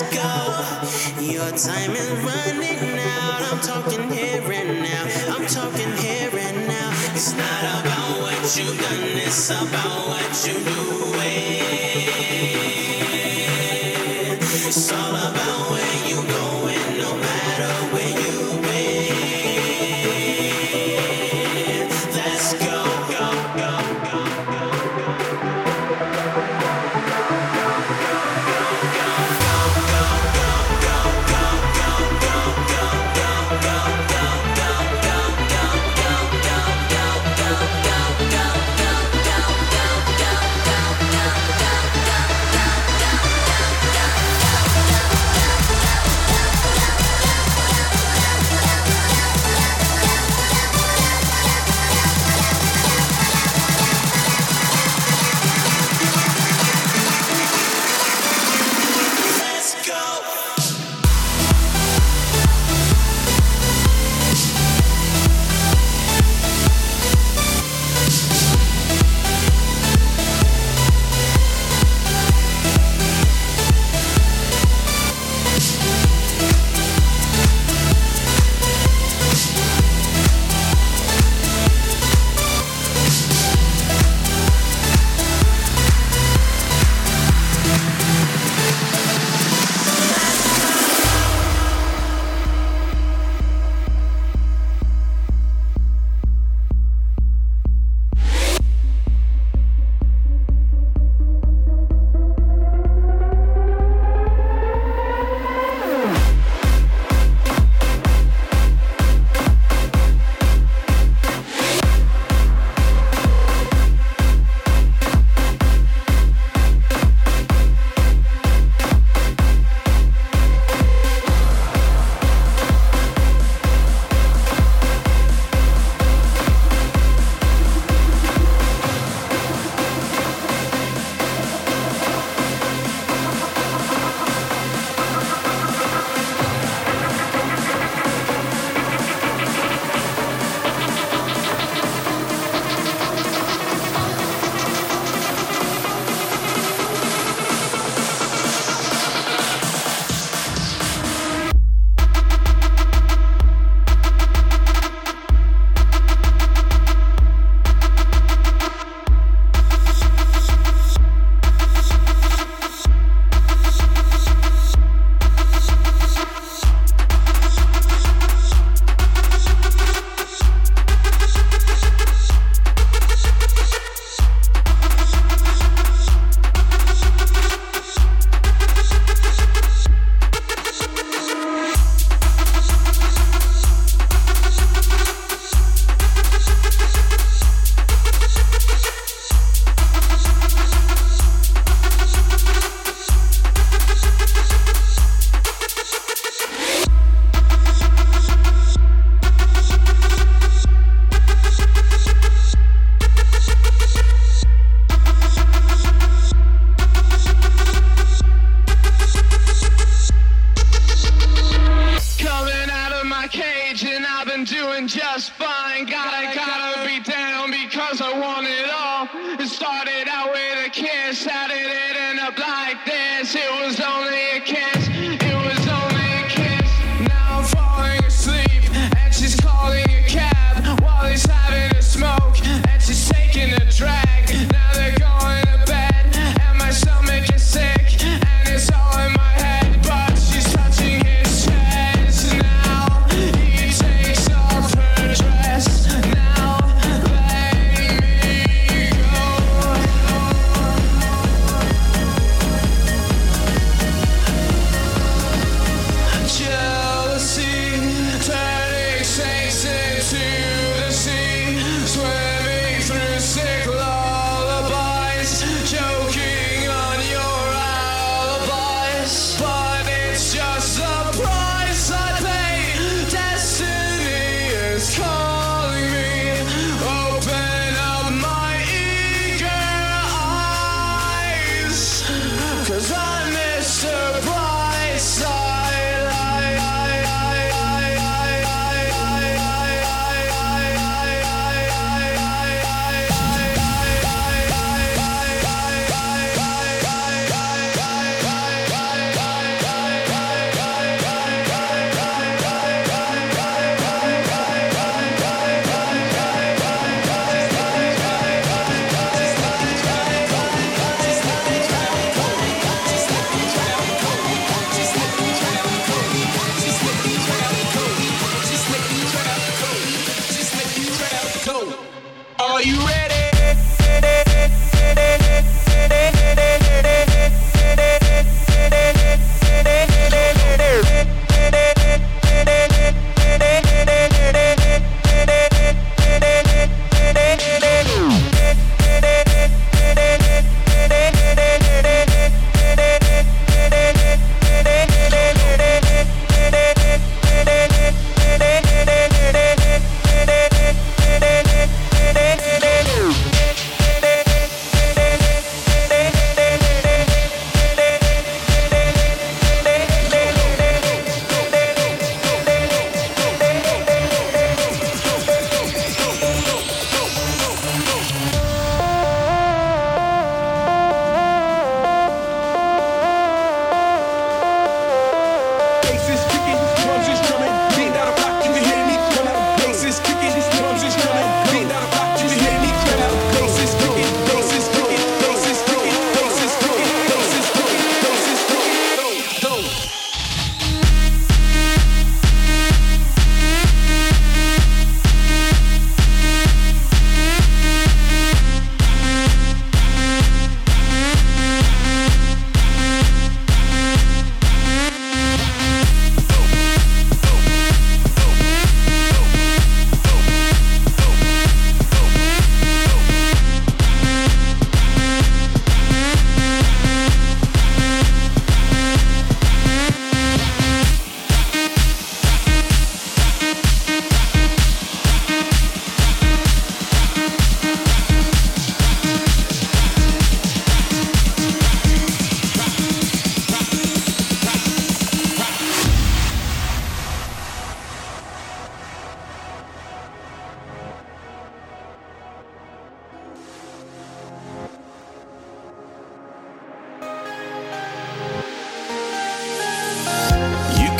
let's go. Your time is running out. I'm talking here and now. I'm talking here and now. It's not about what you've done, it's about what you doing. just fine. Gotta, gotta be down because I want it all. It started out with a kiss, had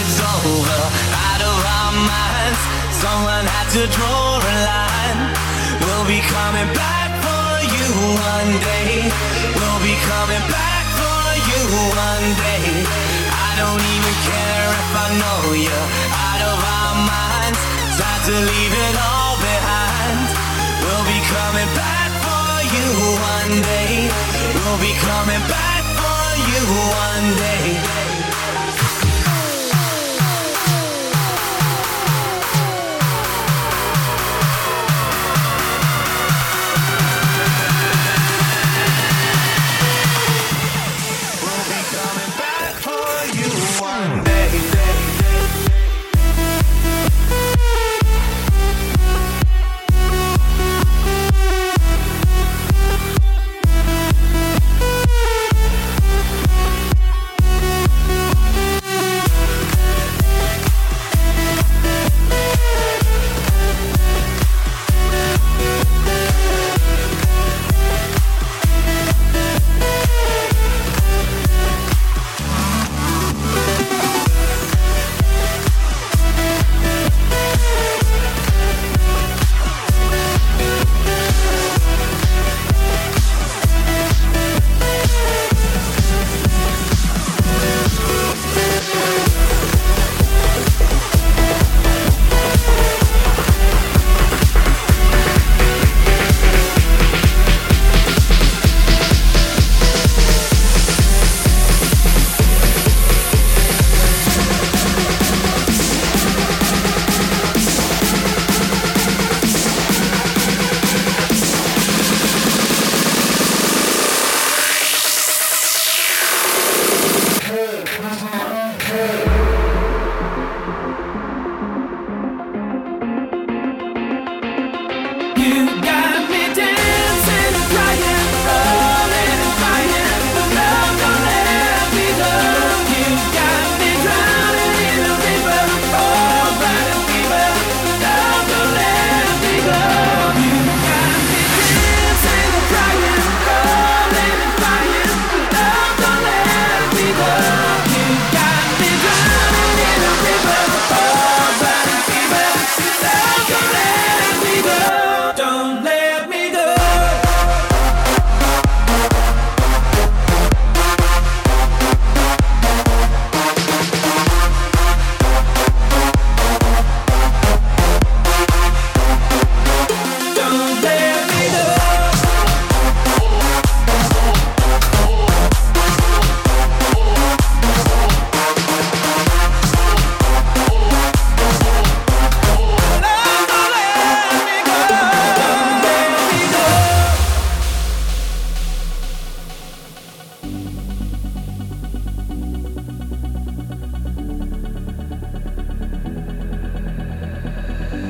it's over, out of our minds. Someone had to draw a line. We'll be coming back for you one day. We'll be coming back for you one day. I don't even care if I know you. out of our minds. Time to leave it all behind. We'll be coming back for you one day. We'll be coming back for you one day.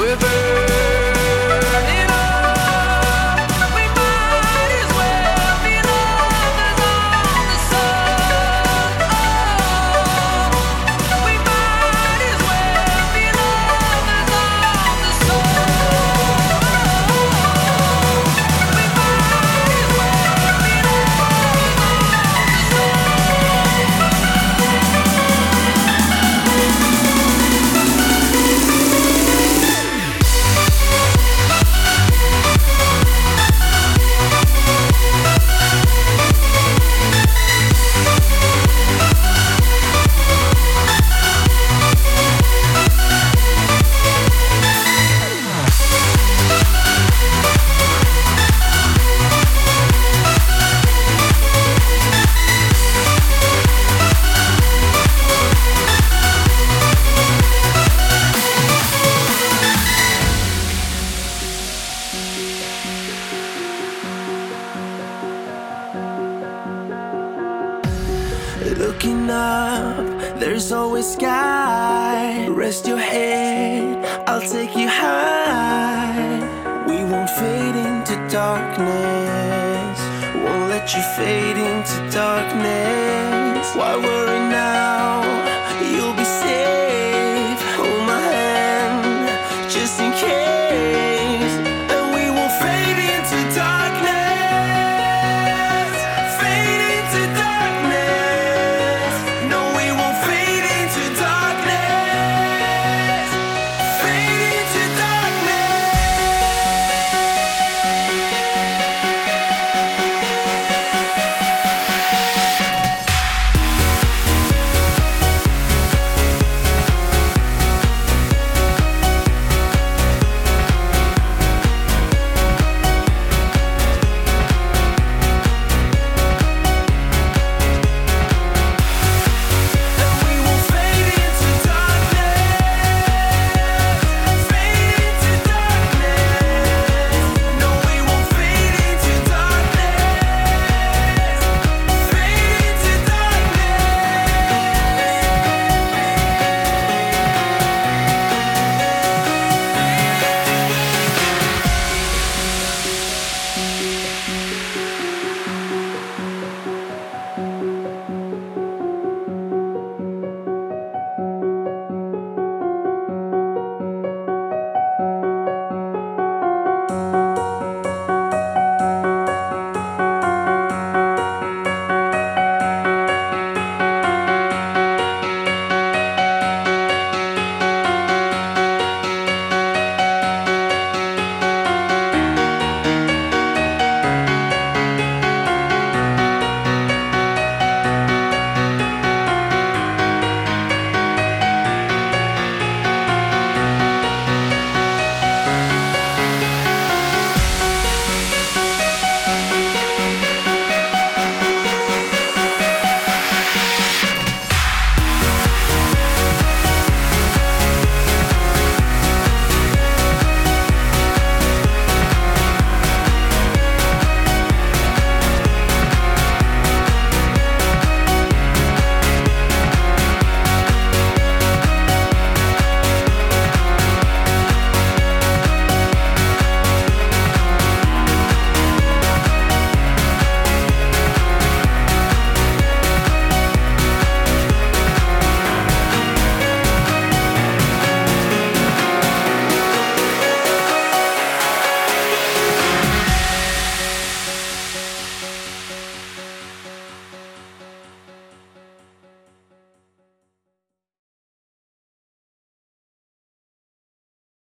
We're burning. Into darkness. Why now?